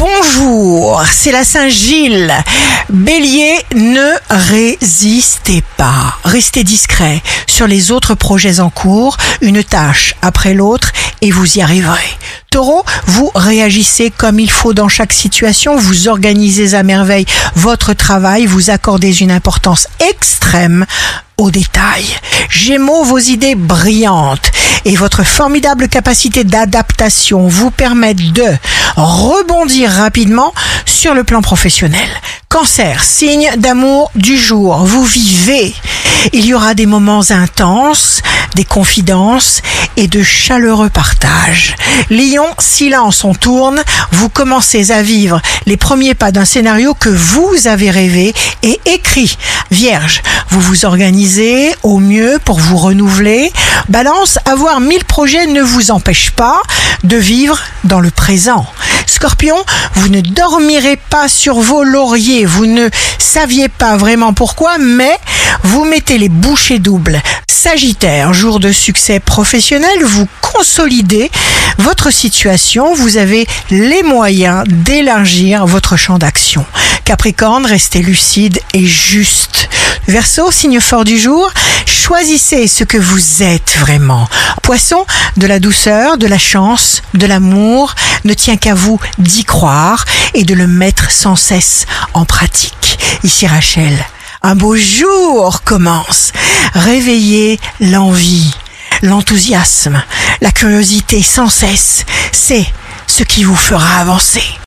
Bonjour, c'est la Saint-Gilles. Bélier, ne résistez pas. Restez discret sur les autres projets en cours, une tâche après l'autre, et vous y arriverez. Taureau, vous réagissez comme il faut dans chaque situation, vous organisez à merveille votre travail, vous accordez une importance extrême aux détails. Gémeaux, vos idées brillantes et votre formidable capacité d'adaptation vous permettent de rebondir rapidement sur le plan professionnel. Cancer, signe d'amour du jour, vous vivez. Il y aura des moments intenses, des confidences et de chaleureux partages. Lion, silence, on tourne, vous commencez à vivre les premiers pas d'un scénario que vous avez rêvé et écrit. Vierge, vous vous organisez au mieux pour vous renouveler. Balance, avoir mille projets ne vous empêche pas de vivre dans le présent. Scorpion, vous ne dormirez pas sur vos lauriers, vous ne saviez pas vraiment pourquoi, mais vous mettez les bouchées doubles. Sagittaire, jour de succès professionnel, vous consolidez votre situation, vous avez les moyens d'élargir votre champ d'action. Capricorne, restez lucide et juste. Verseau, signe fort du jour, choisissez ce que vous êtes vraiment. Poisson, de la douceur, de la chance, de l'amour, ne tient qu'à vous d'y croire et de le mettre sans cesse en pratique. Ici Rachel, un beau jour commence. Réveillez l'envie, l'enthousiasme, la curiosité sans cesse. C'est ce qui vous fera avancer.